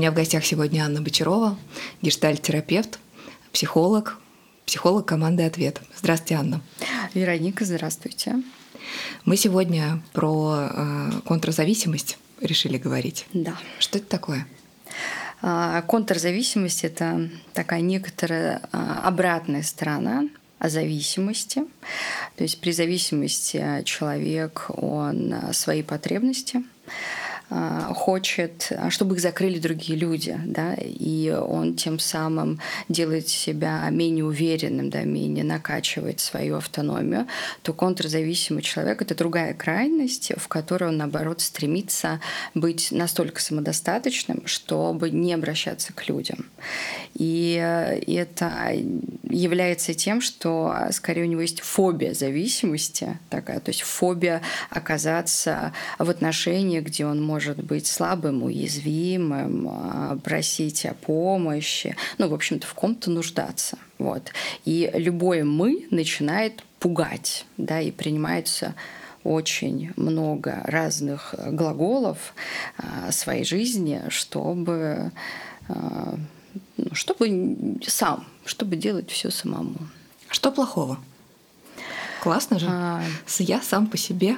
меня в гостях сегодня Анна Бочарова, гештальт-терапевт, психолог, психолог команды «Ответ». Здравствуйте, Анна. Вероника, здравствуйте. Мы сегодня про э, контрзависимость решили говорить. Да. Что это такое? А, контрзависимость – это такая некоторая а, обратная сторона зависимости. То есть при зависимости человек, он а, свои потребности хочет, а, чтобы их закрыли другие люди, да, и он тем самым делает себя менее уверенным, да, менее накачивает свою автономию, то контрзависимый человек — это другая крайность, в которой он, наоборот, стремится быть настолько самодостаточным, чтобы не обращаться к людям. И это является тем, что скорее у него есть фобия зависимости такая, то есть фобия оказаться в отношении, где он может может быть слабым, уязвимым, а, просить о помощи, ну, в общем-то, в ком-то нуждаться. Вот. И любое «мы» начинает пугать, да, и принимается очень много разных глаголов а, своей жизни, чтобы, а, ну, чтобы сам, чтобы делать все самому. Что плохого? Классно же. А... Я сам по себе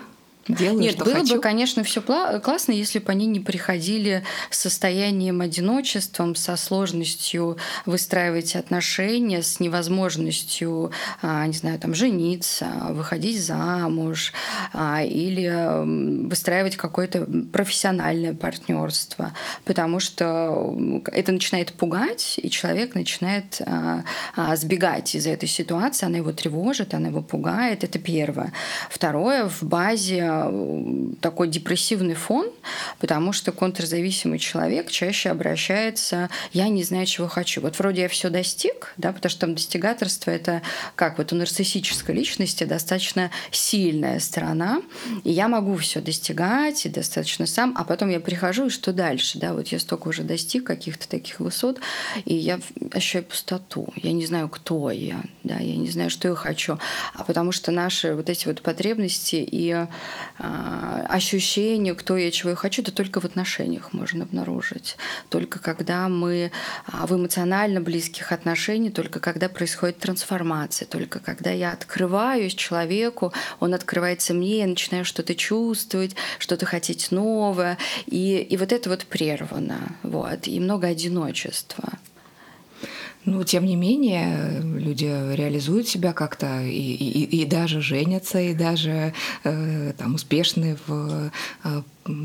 делаю, Нет, что было хочу. бы, конечно, все классно, если бы они не приходили с состоянием одиночеством, со сложностью выстраивать отношения, с невозможностью, а, не знаю, там, жениться, выходить замуж а, или выстраивать какое-то профессиональное партнерство, потому что это начинает пугать, и человек начинает а, сбегать из этой ситуации, она его тревожит, она его пугает, это первое. Второе, в базе такой депрессивный фон, потому что контрзависимый человек чаще обращается «я не знаю, чего хочу». Вот вроде я все достиг, да, потому что там достигаторство – это как вот у нарциссической личности достаточно сильная сторона, и я могу все достигать и достаточно сам, а потом я прихожу, и что дальше? Да, вот я столько уже достиг каких-то таких высот, и я ощущаю пустоту. Я не знаю, кто я, да, я не знаю, что я хочу. А потому что наши вот эти вот потребности и а, ощущение, кто я, чего я хочу, это только в отношениях можно обнаружить. Только когда мы а, в эмоционально близких отношениях, только когда происходит трансформация, только когда я открываюсь человеку, он открывается мне, я начинаю что-то чувствовать, что-то хотеть новое. И, и вот это вот прервано. Вот. И много одиночества. Ну, тем не менее, люди реализуют себя как-то и, и, и даже женятся, и даже э, там успешны в э,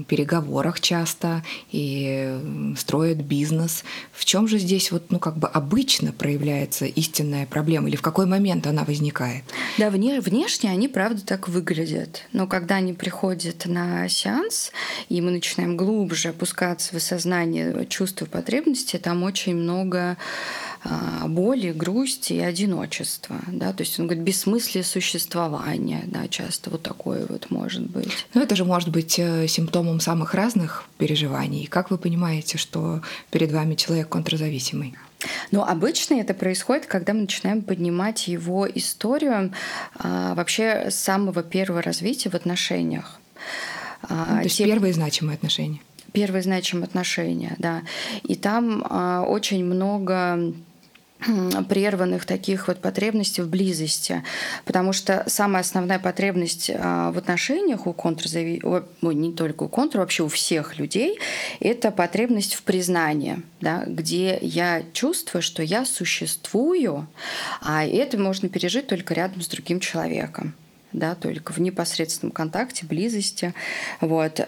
переговорах часто и строят бизнес. В чем же здесь вот, ну, как бы обычно проявляется истинная проблема или в какой момент она возникает? Да, вне, внешне они, правда, так выглядят. Но когда они приходят на сеанс, и мы начинаем глубже опускаться в осознание чувств и потребностей, там очень много боли, грусти и одиночества. Да? То есть он говорит, бессмыслие существования, да, часто вот такое вот может быть. Ну, это же может быть э, симптомом самых разных переживаний. Как вы понимаете, что перед вами человек контрзависимый? Но обычно это происходит, когда мы начинаем поднимать его историю а, вообще с самого первого развития в отношениях. А, То есть Те... первые значимые отношения первые значимые отношения, да. И там а, очень много прерванных таких вот потребностей в близости. Потому что самая основная потребность а, в отношениях у контрзави... Ой, не только у контр, вообще у всех людей, это потребность в признании, да, где я чувствую, что я существую, а это можно пережить только рядом с другим человеком да, только в непосредственном контакте, близости. Вот.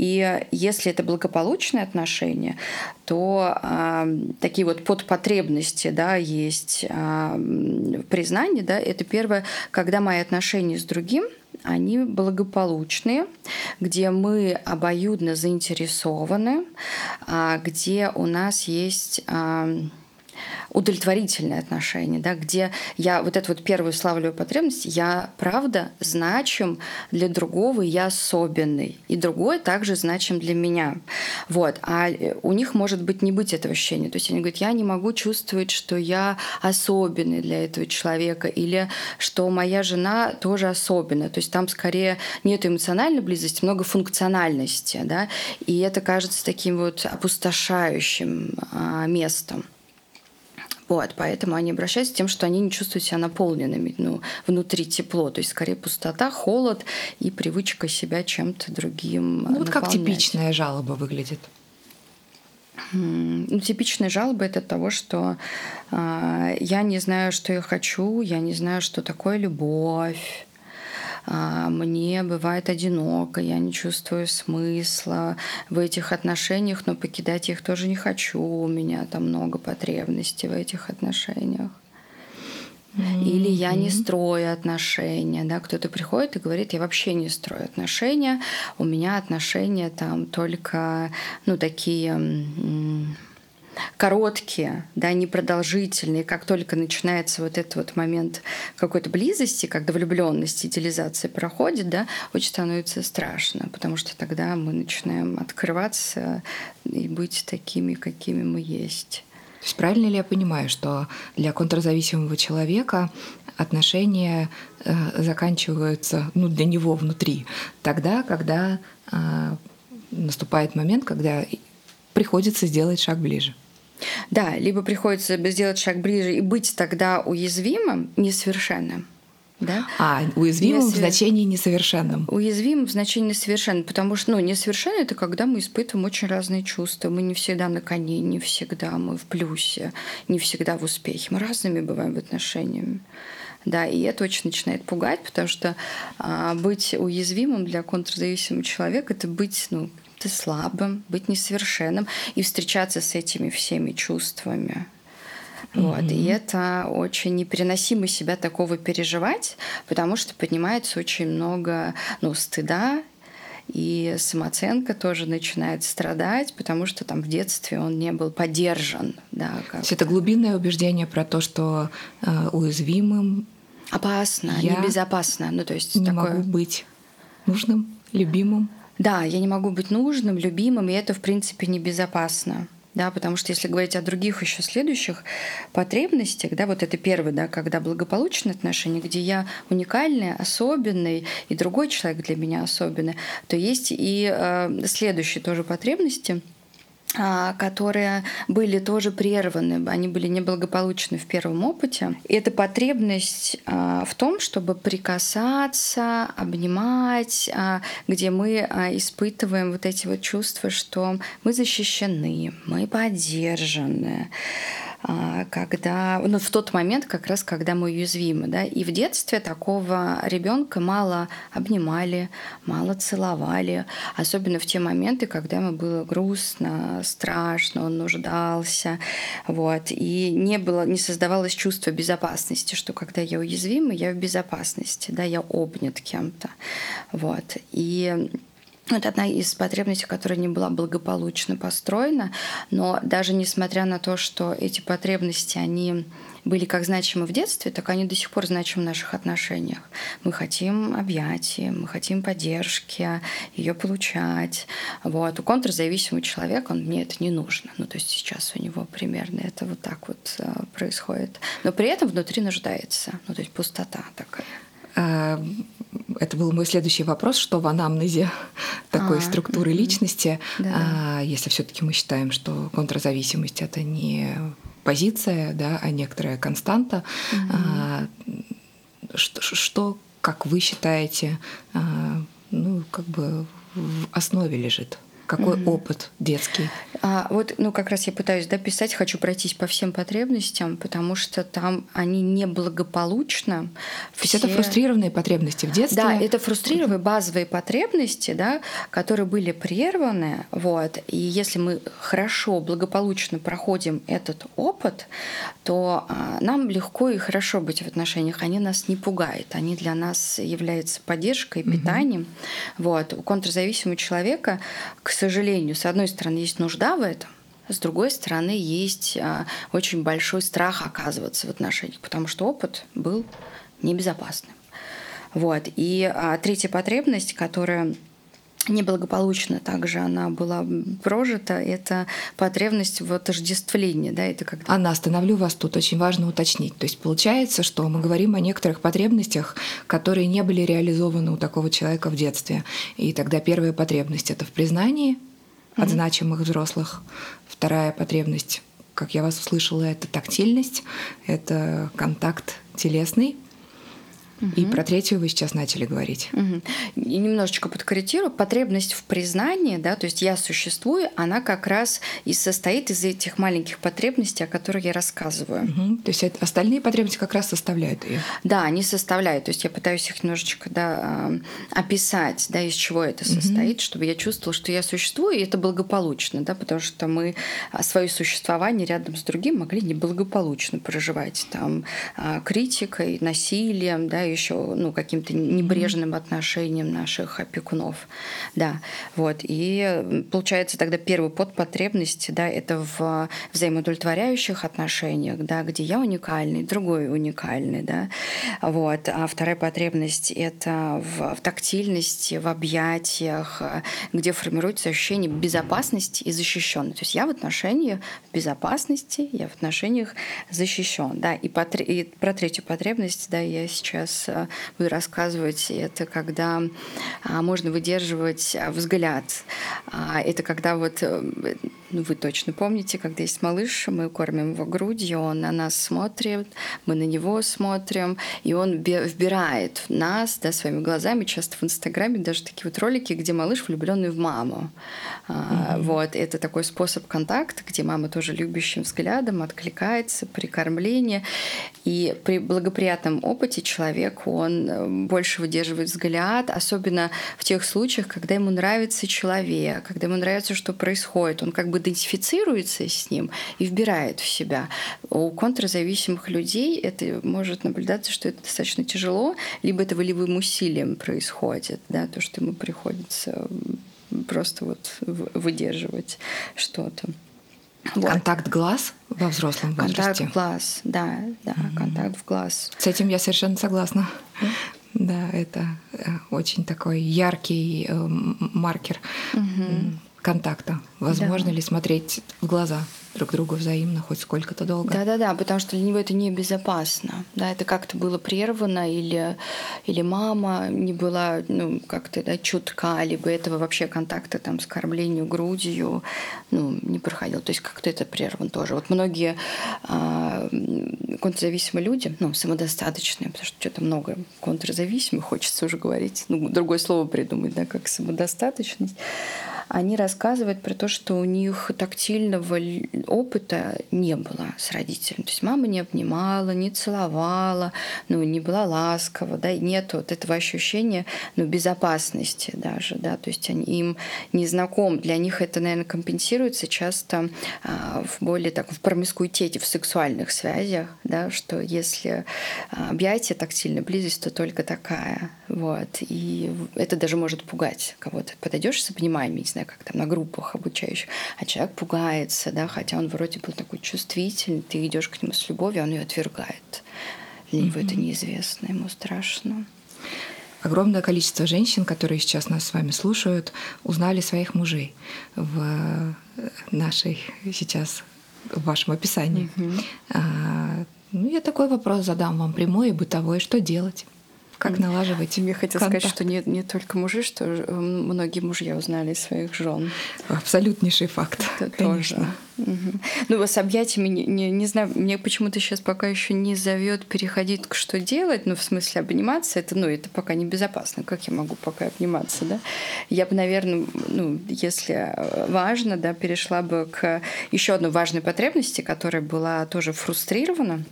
А, и если это благополучные отношения, то э, такие вот подпотребности да, есть э, в признании. Да, это первое, когда мои отношения с другим они благополучные, где мы обоюдно заинтересованы, где у нас есть удовлетворительные отношения, да, где я вот эту вот первую славлю потребность, я правда значим для другого, я особенный, и другой также значим для меня. Вот. А у них может быть не быть этого ощущения. То есть они говорят, я не могу чувствовать, что я особенный для этого человека, или что моя жена тоже особенная. То есть там скорее нет эмоциональной близости, много функциональности, да, и это кажется таким вот опустошающим а, местом. Вот, поэтому они обращаются с тем, что они не чувствуют себя наполненными, ну, внутри тепло, то есть скорее пустота, холод и привычка себя чем-то другим Ну, вот как типичная жалоба выглядит? Ну, типичная жалоба это того, что э, я не знаю, что я хочу, я не знаю, что такое любовь, мне бывает одиноко, я не чувствую смысла в этих отношениях, но покидать их тоже не хочу. У меня там много потребностей в этих отношениях. Или я не строю отношения, да, кто-то приходит и говорит, я вообще не строю отношения, у меня отношения там только, ну, такие короткие, да, непродолжительные. Как только начинается вот этот вот момент какой-то близости, когда влюбленность, идеализация проходит, да, очень становится страшно, потому что тогда мы начинаем открываться и быть такими, какими мы есть. То есть правильно ли я понимаю, что для контрзависимого человека отношения э, заканчиваются ну, для него внутри тогда, когда э, наступает момент, когда приходится сделать шаг ближе? Да, либо приходится сделать шаг ближе и быть тогда уязвимым, несовершенным. Да? А, уязвимым Несовер... в значении несовершенным. Уязвимым в значении несовершенным, потому что ну, несовершенно это когда мы испытываем очень разные чувства. Мы не всегда на коне, не всегда мы в плюсе, не всегда в успехе. Мы разными бываем в отношениях. Да, и это очень начинает пугать, потому что а, быть уязвимым для контрзависимого человека это быть ну, быть слабым, быть несовершенным и встречаться с этими всеми чувствами. Вот. Mm-hmm. И это очень непереносимо себя такого переживать, потому что поднимается очень много ну, стыда, и самооценка тоже начинает страдать, потому что там в детстве он не был поддержан. Да, то есть это глубинное убеждение про то, что э, уязвимым опасно, я небезопасно. Ну, то есть не такое... могу быть нужным, любимым. Да, я не могу быть нужным, любимым, и это, в принципе, небезопасно. Да, потому что если говорить о других еще следующих потребностях, да, вот это первое, да, когда благополучные отношения, где я уникальный, особенный, и другой человек для меня особенный, то есть и э, следующие тоже потребности – которые были тоже прерваны, они были неблагополучны в первом опыте. И это потребность а, в том, чтобы прикасаться, обнимать, а, где мы испытываем вот эти вот чувства, что мы защищены, мы поддержаны, а, когда, ну, в тот момент, как раз, когда мы уязвимы, да, и в детстве такого ребенка мало обнимали, мало целовали, особенно в те моменты, когда ему было грустно, страшно, он нуждался, вот, и не было, не создавалось чувство безопасности, что когда я уязвима, я в безопасности, да, я обнят кем-то, вот, и это одна из потребностей, которая не была благополучно построена, но даже несмотря на то, что эти потребности, они были как значимы в детстве, так они до сих пор значимы в наших отношениях. Мы хотим объятия, мы хотим поддержки, ее получать. Вот. У контрзависимого человека он, мне это не нужно. Ну, то есть сейчас у него примерно это вот так вот э, происходит. Но при этом внутри нуждается. Ну, то есть пустота такая. Это был мой следующий вопрос, что в анамнезе такой а, структуры личности, да. а, если все-таки мы считаем, что контрзависимость это не позиция, да, а некоторая константа, угу. а, что, что, как вы считаете, а, ну, как бы в основе лежит? Какой mm-hmm. опыт детский? А, вот, ну, как раз я пытаюсь да, писать, хочу пройтись по всем потребностям, потому что там они неблагополучно. То есть это фрустрированные потребности в детстве? Да, это фрустрированные базовые потребности, да, которые были прерваны. Вот. И если мы хорошо, благополучно проходим этот опыт, то а, нам легко и хорошо быть в отношениях. Они нас не пугают, они для нас являются поддержкой, питанием. Mm-hmm. Вот. У контрзависимого человека, к сожалению, с одной стороны, есть нужда в этом, с другой стороны, есть а, очень большой страх оказываться в отношениях, потому что опыт был небезопасным. Вот. И а, третья потребность, которая неблагополучно также она была прожита, это потребность в отождествлении. Да, это когда... Анна, остановлю вас тут, очень важно уточнить. То есть получается, что мы говорим о некоторых потребностях, которые не были реализованы у такого человека в детстве. И тогда первая потребность — это в признании от mm-hmm. значимых взрослых. Вторая потребность, как я вас услышала, это тактильность, это контакт телесный — Угу. И про третью вы сейчас начали говорить. Угу. И немножечко подкорректирую. Потребность в признании, да, то есть я существую, она как раз и состоит из этих маленьких потребностей, о которых я рассказываю. Угу. То есть остальные потребности как раз составляют ее. Да, они составляют. То есть я пытаюсь их немножечко да, описать, да, из чего это состоит, угу. чтобы я чувствовала, что я существую, и это благополучно, да, потому что мы а, свое существование рядом с другим могли неблагополучно проживать там а, критикой, насилием, да, еще ну, каким-то небрежным отношением наших опекунов. Да, вот. И получается тогда первый подпотребность, да, это в взаимоудовлетворяющих отношениях, да, где я уникальный, другой уникальный, да, вот. А вторая потребность — это в, в тактильности, в объятиях, где формируется ощущение безопасности и защищенности. То есть я в отношениях безопасности, я в отношениях защищен, да. И, по, и про третью потребность, да, я сейчас Э, буду рассказывать, это когда а, можно выдерживать а, взгляд. А, это когда вот, э, ну, вы точно помните, когда есть малыш, мы кормим его грудью, он на нас смотрит, мы на него смотрим, и он вбирает нас да, своими глазами. Часто в Инстаграме даже такие вот ролики, где малыш влюбленный в маму. Mm-hmm. Вот, это такой способ контакта, где мама тоже любящим взглядом откликается при кормлении. И при благоприятном опыте человек, он э, больше выдерживает взгляд, особенно в тех случаях, когда ему нравится человек, когда ему нравится, что происходит. Он как бы идентифицируется с ним и вбирает в себя. У контрзависимых людей это может наблюдаться, что это достаточно тяжело, либо это волевым усилием происходит, да, то, что ему приходится просто вот выдерживать что-то. Вот. Контакт глаз во взрослом возрасте. Контакт глаз, да, да, mm-hmm. контакт в глаз. С этим я совершенно согласна. Да, это э, очень такой яркий э, маркер mm-hmm. контакта. Возможно да. ли смотреть в глаза? Друг другу взаимно хоть сколько-то долго. Да-да-да, потому что для него это небезопасно. Да, это как-то было прервано, или, или мама не была ну, как-то да, чутка, либо этого вообще контакта там, с кормлением грудью ну, не проходил. То есть как-то это прервано тоже. Вот многие а, контрзависимые люди, ну, самодостаточные, потому что что-то много контрзависимых, хочется уже говорить, ну, другое слово придумать, да, как самодостаточность, они рассказывают про то, что у них тактильного опыта не было с родителями. То есть мама не обнимала, не целовала, ну, не была ласкова, да, нет вот этого ощущения ну, безопасности даже, да, то есть они, им не знаком. Для них это, наверное, компенсируется часто а, в более так, в промискуитете, в сексуальных связях, да, что если а, объятие, тактильная близость, то только такая. Вот. И это даже может пугать кого-то. Подойдешь с обнимаем, не знаю, знаю, как там на группах обучающих, а человек пугается, да, хотя он вроде был такой чувствительный, ты идешь к нему с любовью, он ее отвергает. Для него mm-hmm. это неизвестно, ему страшно. Огромное количество женщин, которые сейчас нас с вами слушают, узнали своих мужей в нашей сейчас в вашем описании. Mm-hmm. А, ну, я такой вопрос задам вам прямой и бытовой. Что делать? Как налаживать? Мне хотелось сказать, что не, не только мужи, что э, многие мужья узнали своих жен. Абсолютнейший факт. Это конечно. тоже. Угу. Ну, с объятиями, не, не, не знаю, мне почему-то сейчас пока еще не зовет переходить к что делать, ну, в смысле обниматься, это, ну, это пока небезопасно. Как я могу пока обниматься, да? Я бы, наверное, ну, если важно, да, перешла бы к еще одной важной потребности, которая была тоже фрустрирована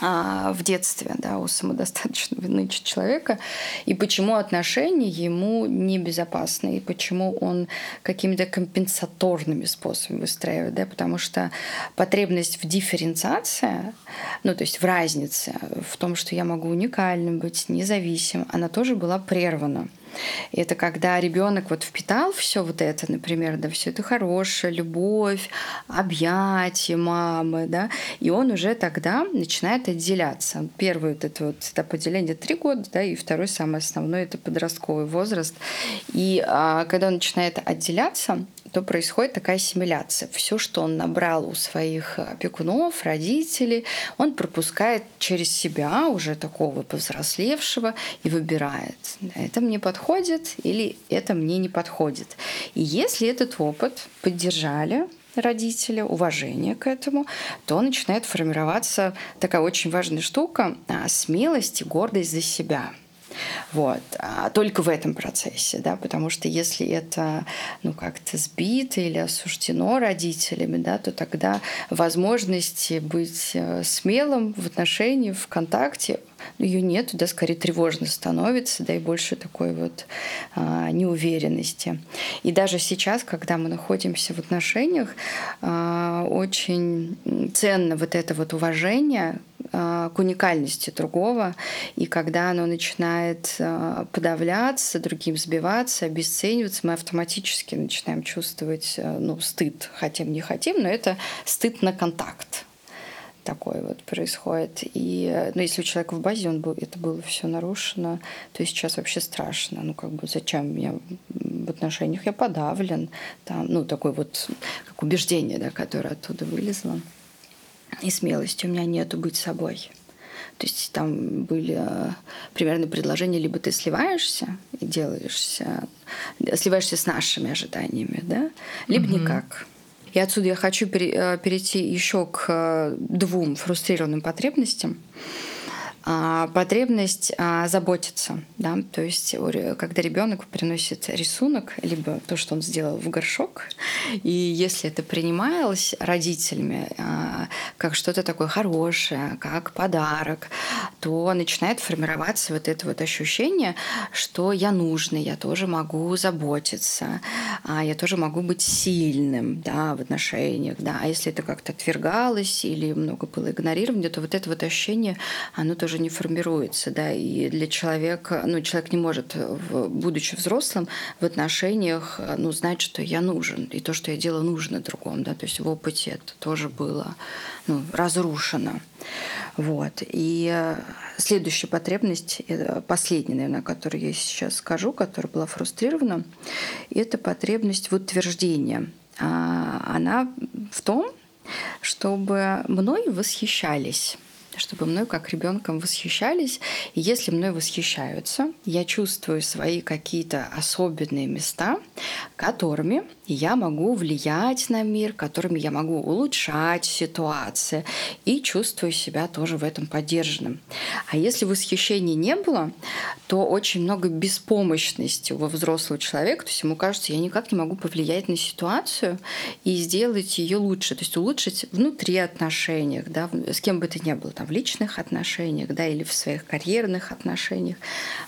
в детстве да, у самодостаточного нынче человека, и почему отношения ему небезопасны, и почему он какими-то компенсаторными способами выстраивает. Да, потому что потребность в дифференциации, ну то есть в разнице, в том, что я могу уникальным быть, независимым, она тоже была прервана. Это когда ребенок вот впитал все вот это, например, да, все это хорошее, любовь, объятия мамы, да, и он уже тогда начинает отделяться. Первый вот это вот этап отделения три года, да, и второй самый основной это подростковый возраст. И а, когда он начинает отделяться, то происходит такая ассимиляция. Все, что он набрал у своих опекунов, родителей, он пропускает через себя уже такого повзрослевшего и выбирает, это мне подходит или это мне не подходит. И если этот опыт поддержали, родители, уважение к этому, то начинает формироваться такая очень важная штука – смелость и гордость за себя – вот. А только в этом процессе, да, потому что если это ну, как-то сбито или осуждено родителями, да, то тогда возможности быть э, смелым в отношении, в контакте ее нет, да, скорее тревожно становится, да, и больше такой вот а, неуверенности. И даже сейчас, когда мы находимся в отношениях, а, очень ценно вот это вот уважение а, к уникальности другого, и когда оно начинает а, подавляться, другим сбиваться, обесцениваться, мы автоматически начинаем чувствовать а, ну, стыд, хотим не хотим, но это стыд на контакт такое вот происходит. И ну, если у человека в базе он был, это было все нарушено, то сейчас вообще страшно. Ну, как бы зачем я в отношениях я подавлен, там, ну, такое вот как убеждение, да, которое оттуда вылезло. И смелости у меня нету быть собой. То есть там были э, примерно предложения, либо ты сливаешься и делаешься, сливаешься с нашими ожиданиями, да, либо mm-hmm. никак. И отсюда я хочу э, перейти еще к э, двум фрустрированным потребностям. А, потребность а, заботиться, да, то есть когда ребенок приносит рисунок, либо то, что он сделал в горшок, и если это принималось родителями а, как что-то такое хорошее, как подарок, то начинает формироваться вот это вот ощущение, что я нужный, я тоже могу заботиться, я тоже могу быть сильным, да, в отношениях, да, а если это как-то отвергалось или много было игнорирования, то вот это вот ощущение, оно тоже тоже не формируется, да, и для человека, ну, человек не может, будучи взрослым, в отношениях, ну, знать, что я нужен, и то, что я делаю, нужно другому, да, то есть в опыте это тоже было, ну, разрушено. Вот. И следующая потребность, последняя, наверное, которую я сейчас скажу, которая была фрустрирована, это потребность в утверждении. А, она в том, чтобы мной восхищались чтобы мной как ребенком восхищались. И если мной восхищаются, я чувствую свои какие-то особенные места, которыми я могу влиять на мир, которыми я могу улучшать ситуации и чувствую себя тоже в этом поддержанным. А если восхищения не было, то очень много беспомощности у взрослого человека, то есть ему кажется, я никак не могу повлиять на ситуацию и сделать ее лучше, то есть улучшить внутри отношениях, да, с кем бы это ни было, там, в личных отношениях, да, или в своих карьерных отношениях.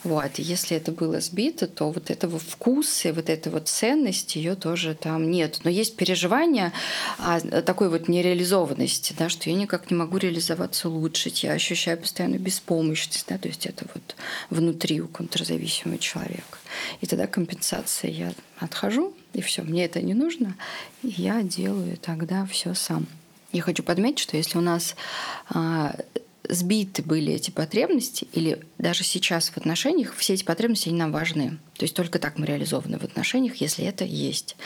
Вот. И если это было сбито, то вот этого вкуса вот этой вот ценности ее тоже там нет. Но есть переживание о такой вот нереализованности, да, что я никак не могу реализоваться лучше, я ощущаю постоянно беспомощность, да, то есть это вот внутри у контрзависимого человека. И тогда компенсация. Я отхожу, и все, мне это не нужно, и я делаю тогда все сам. Я хочу подметить, что если у нас а, сбиты были эти потребности, или даже сейчас в отношениях, все эти потребности они нам важны. То есть только так мы реализованы в отношениях, если это есть.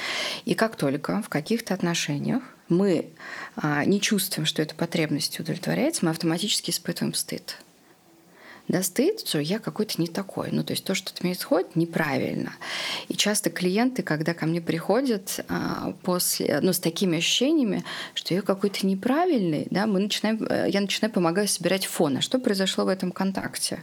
И как только в каких-то отношениях мы а, не чувствуем, что эта потребность удовлетворяется, мы автоматически испытываем стыд да, стыд, что я какой-то не такой. Ну, то есть то, что от меня исходит, неправильно. И часто клиенты, когда ко мне приходят а, после, ну, с такими ощущениями, что я какой-то неправильный, да, мы начинаем, э, я начинаю помогать собирать фон. А что произошло в этом контакте?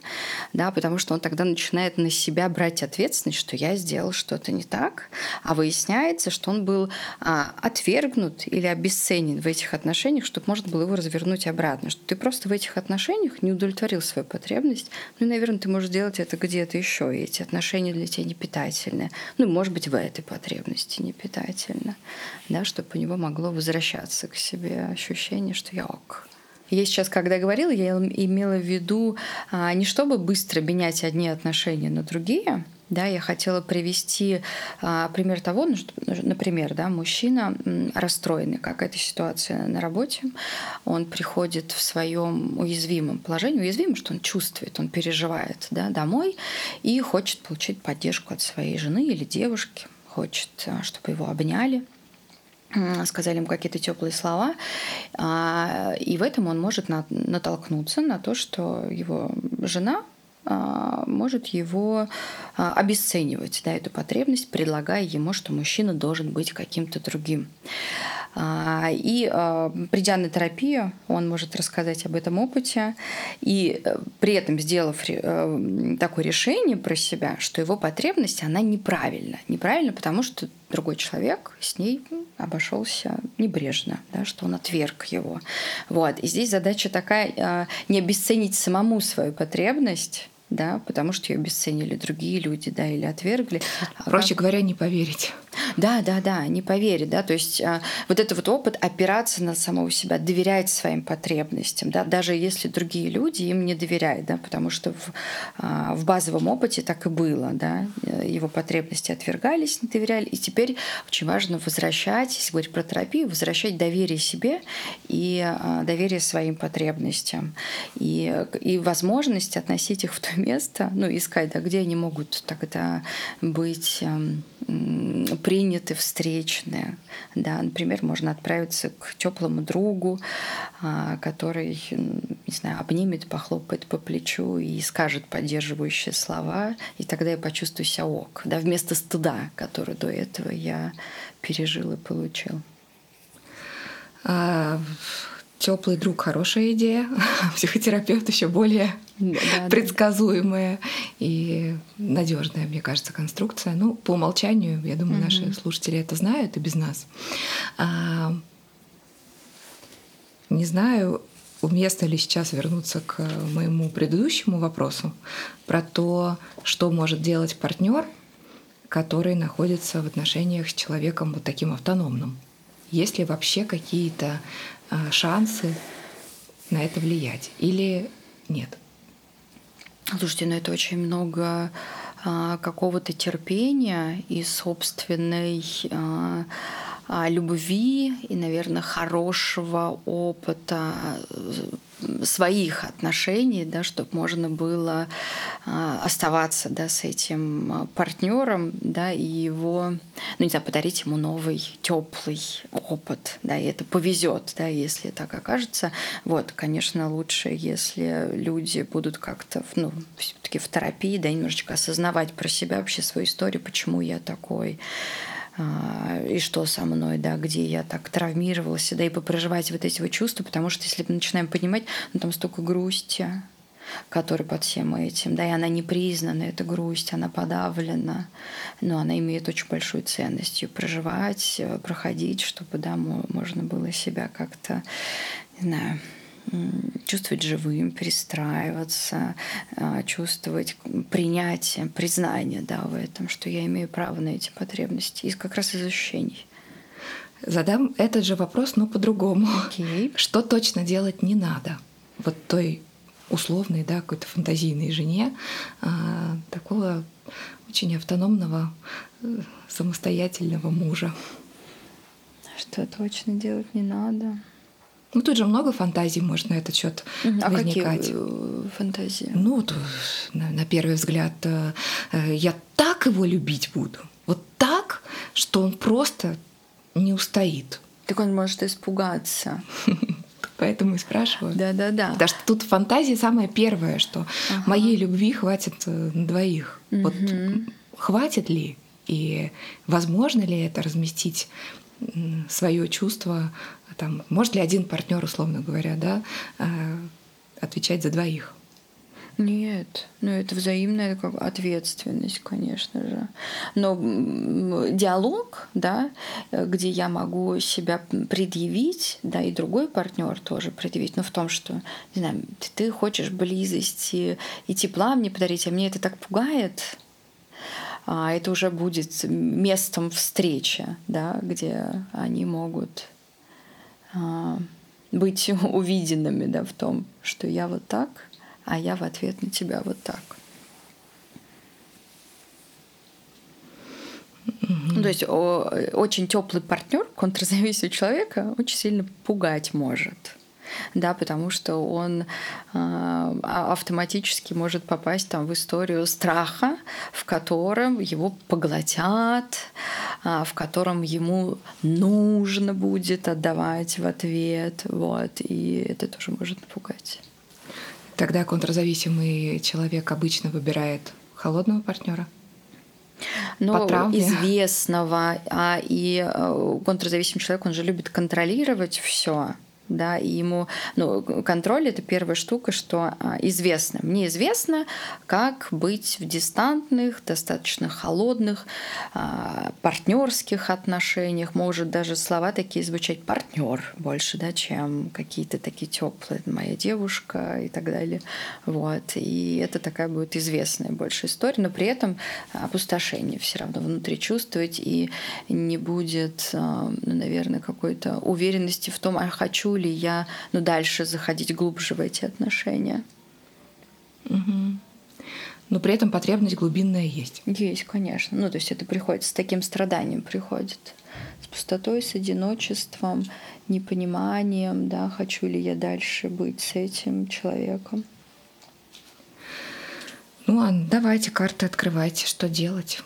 Да, потому что он тогда начинает на себя брать ответственность, что я сделал что-то не так, а выясняется, что он был а, отвергнут или обесценен в этих отношениях, чтобы можно было его развернуть обратно, что ты просто в этих отношениях не удовлетворил свою потребность, потребность, ну, наверное, ты можешь делать это где-то еще, и эти отношения для тебя не питательные. Ну, может быть, в этой потребности не питательно, да, чтобы у него могло возвращаться к себе ощущение, что я ок. Я сейчас, когда говорила, я имела в виду а, не чтобы быстро менять одни отношения на другие, Да, я хотела привести а, пример того, ну, что, например, да, мужчина расстроенный, как эта ситуация на работе, он приходит в своем уязвимом положении, уязвимым, что он чувствует, он переживает да, домой и хочет получить поддержку от своей жены или девушки, хочет, а, чтобы его обняли сказали ему какие-то теплые слова, а, и в этом он может натолкнуться на то, что его жена может его а, обесценивать, да, эту потребность, предлагая ему, что мужчина должен быть каким-то другим. А, и придя на терапию, он может рассказать об этом опыте, и э, при этом сделав э, такое решение про себя, что его потребность, она неправильна. Неправильно, потому что другой человек с ней обошелся небрежно, да, что он отверг его. Вот. И здесь задача такая, не обесценить самому свою потребность, да, потому что ее обесценили другие люди, да, или отвергли. А Проще говоря, не поверить. Да, да, да, не поверить, да, то есть а, вот этот вот опыт опираться на самого себя, доверять своим потребностям, да, даже если другие люди им не доверяют, да, потому что в, а, в базовом опыте так и было, да, его потребности отвергались, не доверяли, и теперь очень важно возвращать, если говорить про терапию, возвращать доверие себе и а, доверие своим потребностям. И, и возможность относить их в то место, ну, искать, да, где они могут тогда быть эм, приняты, встречные. Да, например, можно отправиться к теплому другу, а, который, не знаю, обнимет, похлопает по плечу и скажет поддерживающие слова, и тогда я почувствую себя ок, да, вместо стыда, который до этого я пережил и получил. А, теплый друг хорошая идея, психотерапевт еще более да, предсказуемая да. и надежная, мне кажется, конструкция. Ну, по умолчанию, я думаю, угу. наши слушатели это знают и без нас. А, не знаю, уместно ли сейчас вернуться к моему предыдущему вопросу про то, что может делать партнер, который находится в отношениях с человеком вот таким автономным. Есть ли вообще какие-то а, шансы на это влиять или нет? Слушайте, ну это очень много а, какого-то терпения и собственной а, любви и, наверное, хорошего опыта своих отношений, да, чтобы можно было а, оставаться да, с этим а, партнером, да, и его, ну не знаю, подарить ему новый теплый опыт, да, и это повезет, да, если так окажется. Вот, конечно, лучше, если люди будут как-то, ну, все-таки в терапии, да, немножечко осознавать про себя вообще свою историю, почему я такой, а, и что со мной, да, где я так травмировалась, да, и попроживать вот эти вот чувства, потому что если мы начинаем понимать, ну там столько грусти, которая под всем этим, да, и она не признана, эта грусть, она подавлена, но она имеет очень большую ценность ее проживать, э, проходить, чтобы, да, можно было себя как-то, не знаю, чувствовать живым, перестраиваться, а, чувствовать принятие, признание да, в этом, что я имею право на эти потребности, и как раз из ощущений. Задам этот же вопрос, но по-другому. Okay. Что точно делать не надо? Вот той условной, да, какой-то фантазийной жене а, такого очень автономного, э, самостоятельного мужа. Что точно делать не надо? Ну, тут же много фантазий может на этот счет а возникать. Какие э, фантазии? Ну, вот, на, на первый взгляд, э, э, я так его любить буду. Вот так, что он просто не устоит. Так он может испугаться. Поэтому и спрашиваю. Да, да, да. Потому что тут фантазия самое первое, что ага. моей любви хватит на двоих. Угу. Вот хватит ли? И возможно ли это разместить свое чувство там, может ли один партнер, условно говоря, да, э, отвечать за двоих? Нет, ну это взаимная ответственность, конечно же. Но диалог, да, где я могу себя предъявить, да, и другой партнер тоже предъявить, но в том, что, не знаю, ты хочешь близости и тепла мне подарить, а мне это так пугает, это уже будет местом встречи, да, где они могут а, быть увиденными да, в том, что я вот так, а я в ответ на тебя вот так. Угу. То есть о, очень теплый партнер контрзависимого человека очень сильно пугать может да, потому что он э, автоматически может попасть там в историю страха, в котором его поглотят, э, в котором ему нужно будет отдавать в ответ, вот, и это тоже может напугать. Тогда контрзависимый человек обычно выбирает холодного партнера. Но известного, а и э, контрзависимый человек, он же любит контролировать все да, и ему, ну, контроль это первая штука, что а, известно. Мне известно, как быть в дистантных, достаточно холодных, а, партнерских отношениях. Может даже слова такие звучать партнер больше, да, чем какие-то такие теплые, моя девушка и так далее. Вот. И это такая будет известная больше история, но при этом опустошение все равно внутри чувствовать и не будет, а, ну, наверное, какой-то уверенности в том, а хочу ли я ну, дальше заходить глубже в эти отношения. Угу. Но при этом потребность глубинная есть. Есть, конечно. Ну, то есть это приходит с таким страданием приходит. С пустотой, с одиночеством, непониманием, да, хочу ли я дальше быть с этим человеком. Ну, а давайте карты открывайте, что делать.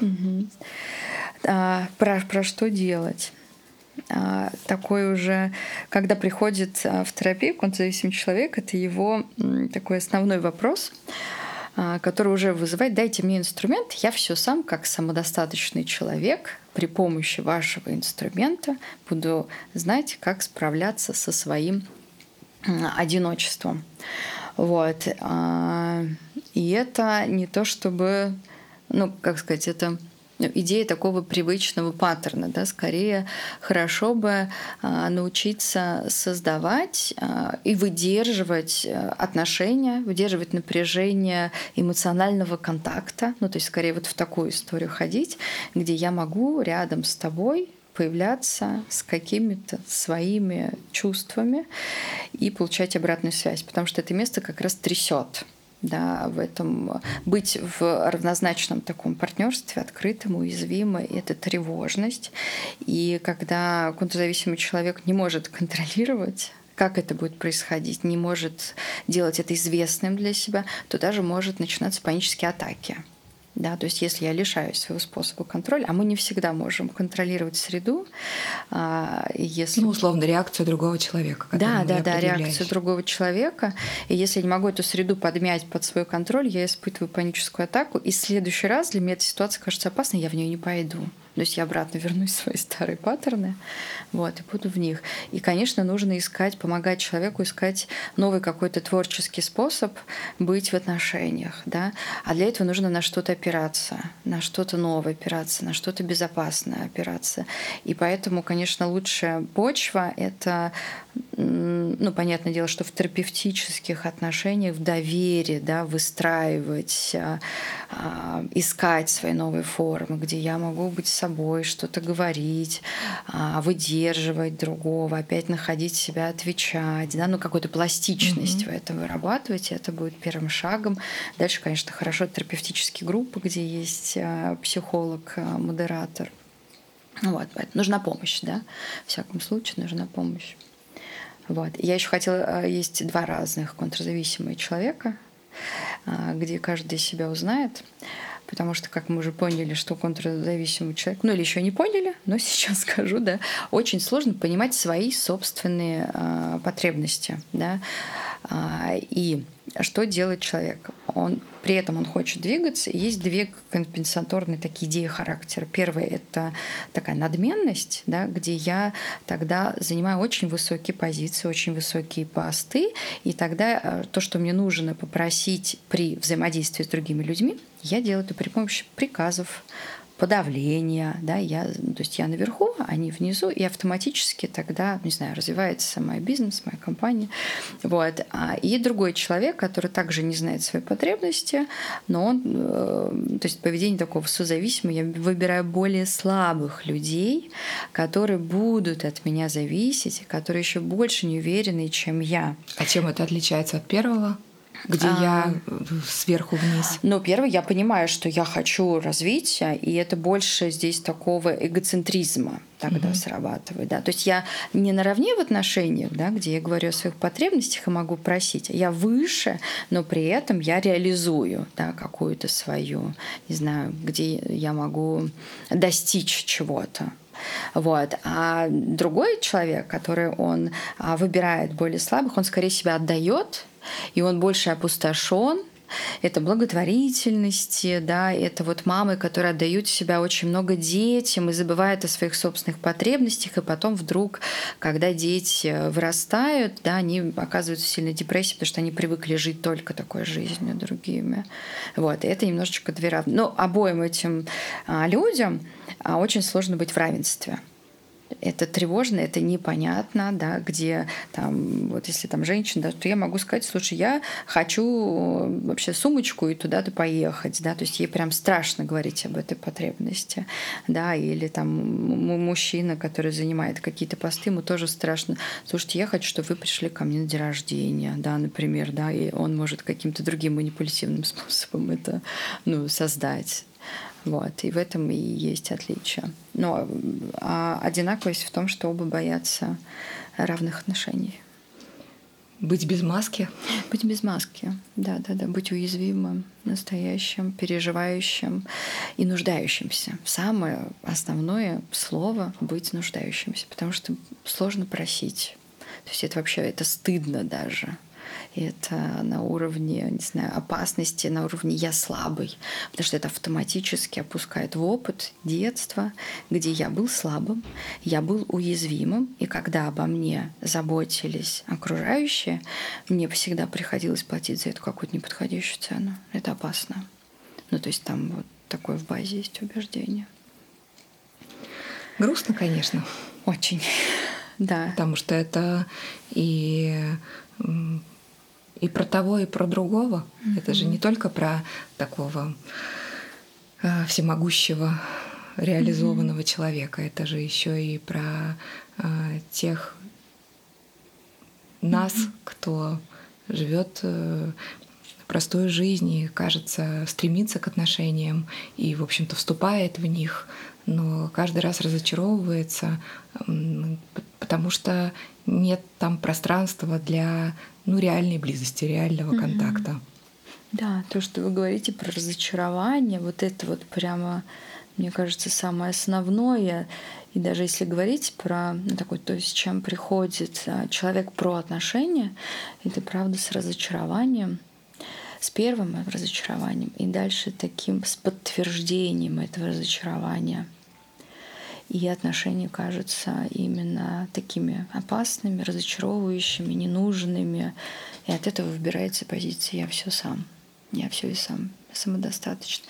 Угу. А, про, про что делать? А, такой уже, когда приходит а, в терапию контрзависимый человек, это его такой основной вопрос, а, который уже вызывает «дайте мне инструмент, я все сам, как самодостаточный человек, при помощи вашего инструмента буду знать, как справляться со своим одиночеством». Вот. И это не то чтобы, ну, как сказать, это идея такого привычного паттерна. Да? Скорее, хорошо бы а, научиться создавать а, и выдерживать э, отношения, выдерживать напряжение эмоционального контакта. Ну, то есть, скорее, вот в такую историю ходить, где я могу рядом с тобой появляться с какими-то своими чувствами и получать обратную связь, потому что это место как раз трясет да, в этом быть в равнозначном таком партнерстве, открытом, уязвимой, это тревожность. И когда контрзависимый человек не может контролировать как это будет происходить, не может делать это известным для себя, то даже может начинаться панические атаки. Да, то есть если я лишаюсь своего способа контроля, а мы не всегда можем контролировать среду, а, если... Ну, условно, реакцию другого человека. Да, да, да, реакцию другого человека. И если я не могу эту среду подмять под свой контроль, я испытываю паническую атаку, и в следующий раз для меня эта ситуация кажется опасной, я в нее не пойду. То есть я обратно вернусь в свои старые паттерны, вот, и буду в них. И, конечно, нужно искать, помогать человеку искать новый какой-то творческий способ быть в отношениях, да. А для этого нужно на что-то опираться, на что-то новое опираться, на что-то безопасное опираться. И поэтому, конечно, лучшая почва — это ну, понятное дело, что в терапевтических отношениях, в доверии, да, выстраивать, а, а, искать свои новые формы, где я могу быть собой, что-то говорить, а, выдерживать другого, опять находить себя, отвечать, да, ну, какую-то пластичность mm-hmm. в этом вырабатывать, это будет первым шагом. Дальше, конечно, хорошо терапевтические группы, где есть психолог, модератор. Вот, поэтому нужна помощь, да, в всяком случае нужна помощь. Вот. Я еще хотела, есть два разных контрзависимые человека, где каждый себя узнает, потому что, как мы уже поняли, что контрзависимый человек, ну или еще не поняли, но сейчас скажу, да, очень сложно понимать свои собственные э, потребности, да, э, и что делает человек? Он, при этом он хочет двигаться. Есть две компенсаторные такие идеи характера. Первая — это такая надменность, да, где я тогда занимаю очень высокие позиции, очень высокие посты, и тогда э, то, что мне нужно попросить при взаимодействии с другими людьми, я делаю это при помощи приказов, подавления, да, я, то есть я наверху, они внизу, и автоматически тогда, не знаю, развивается мой бизнес, моя компания, вот. А, и другой человек, который также не знает свои потребности, но он, э, то есть поведение такого созависимого, я выбираю более слабых людей, которые будут от меня зависеть, которые еще больше не уверены, чем я. А чем это отличается от первого? Где а, я сверху вниз? Ну, первое, я понимаю, что я хочу развития, и это больше здесь такого эгоцентризма тогда угу. срабатывает. Да? То есть я не наравне в отношениях, да, где я говорю о своих потребностях и могу просить, я выше, но при этом я реализую да, какую-то свою, не знаю, где я могу достичь чего-то. Вот. А другой человек, который он а, выбирает более слабых, он скорее себя отдает, и он больше опустошен, это благотворительности, да, это вот мамы, которые отдают себя очень много детям и забывают о своих собственных потребностях, и потом вдруг, когда дети вырастают, да, они оказываются в сильной депрессии, потому что они привыкли жить только такой жизнью другими. Вот, и это немножечко две равные. Но обоим этим а, людям а, очень сложно быть в равенстве это тревожно, это непонятно, да, где там, вот если там женщина, да, то я могу сказать, слушай, я хочу э, вообще сумочку и туда-то поехать, да, то есть ей прям страшно говорить об этой потребности, да, или там мужчина, который занимает какие-то посты, ему тоже страшно, слушайте, я хочу, чтобы вы пришли ко мне на день рождения, да, например, да, и он может каким-то другим манипулятивным способом это, ну, создать, вот, и в этом и есть отличие. Но а одинаковость в том, что оба боятся равных отношений. Быть без маски? Быть без маски, да, да, да. Быть уязвимым, настоящим, переживающим и нуждающимся. Самое основное слово — быть нуждающимся, потому что сложно просить. То есть это вообще это стыдно даже это на уровне, не знаю, опасности, на уровне «я слабый», потому что это автоматически опускает в опыт детства, где я был слабым, я был уязвимым, и когда обо мне заботились окружающие, мне всегда приходилось платить за это какую-то неподходящую цену. Это опасно. Ну, то есть там вот такое в базе есть убеждение. Грустно, конечно. Очень, да. Потому что это и и про того, и про другого. Mm-hmm. Это же не только про такого э, всемогущего реализованного mm-hmm. человека, это же еще и про э, тех нас, mm-hmm. кто живет э, простой жизни, кажется, стремится к отношениям и, в общем-то, вступает в них, но каждый раз разочаровывается, потому что нет там пространства для ну, реальной близости, реального mm-hmm. контакта. Да, то, что вы говорите про разочарование, вот это вот прямо, мне кажется, самое основное. И даже если говорить про ну, такой, то есть с чем приходит а, человек про отношения, это правда с разочарованием, с первым разочарованием и дальше таким с подтверждением этого разочарования и отношения кажутся именно такими опасными, разочаровывающими, ненужными. И от этого выбирается позиция «я все сам», «я все и сам», самодостаточно.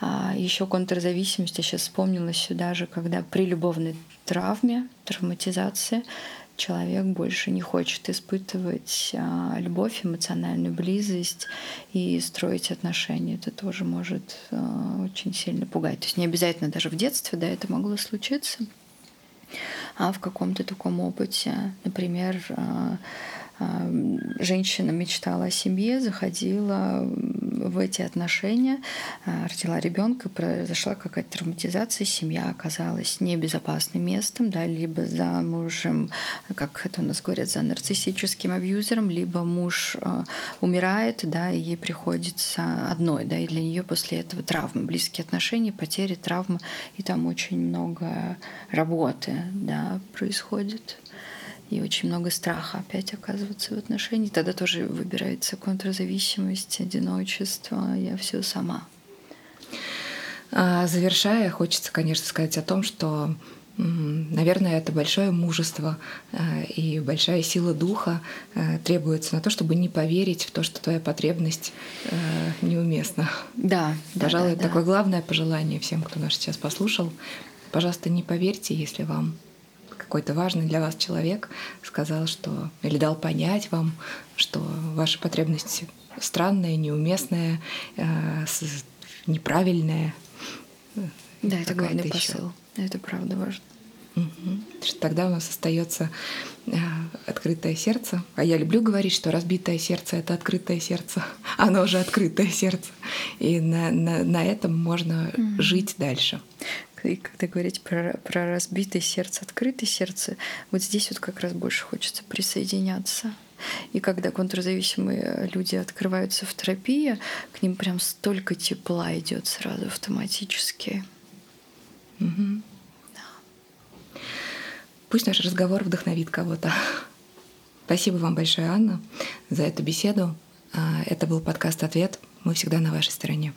А еще контрзависимость, я сейчас вспомнила сюда же, когда при любовной травме, травматизации человек больше не хочет испытывать а, любовь, эмоциональную близость и строить отношения. Это тоже может а, очень сильно пугать. То есть не обязательно даже в детстве, да, это могло случиться, а в каком-то таком опыте, например, а, женщина мечтала о семье, заходила в эти отношения, родила ребенка, произошла какая-то травматизация, семья оказалась небезопасным местом, да, либо за мужем, как это у нас говорят, за нарциссическим абьюзером, либо муж умирает, да, и ей приходится одной, да, и для нее после этого травмы, близкие отношения, потери, травмы, и там очень много работы, да, происходит и очень много страха опять оказываться в отношении. Тогда тоже выбирается контрзависимость, одиночество, я все сама. А, завершая, хочется, конечно, сказать о том, что Наверное, это большое мужество э, и большая сила духа э, требуется на то, чтобы не поверить в то, что твоя потребность неуместна. Да, пожалуй, да, да, такое главное пожелание всем, кто нас сейчас послушал. Пожалуйста, не поверьте, если вам какой-то важный для вас человек сказал, что или дал понять вам, что ваша потребность странная, неуместная, э, неправильная. Да, это главный посыл. Это правда важно. Угу. Тогда у нас остается э, открытое сердце. А я люблю говорить, что разбитое сердце это открытое сердце. Оно уже открытое сердце. И на, на, на этом можно mm жить дальше. И когда говорить про, про разбитое сердце, открытое сердце, вот здесь вот как раз больше хочется присоединяться. И когда контрзависимые люди открываются в терапии, к ним прям столько тепла идет сразу автоматически. Угу. Пусть наш разговор вдохновит кого-то. Спасибо вам большое, Анна, за эту беседу. А, это был подкаст «Ответ». Мы всегда на вашей стороне.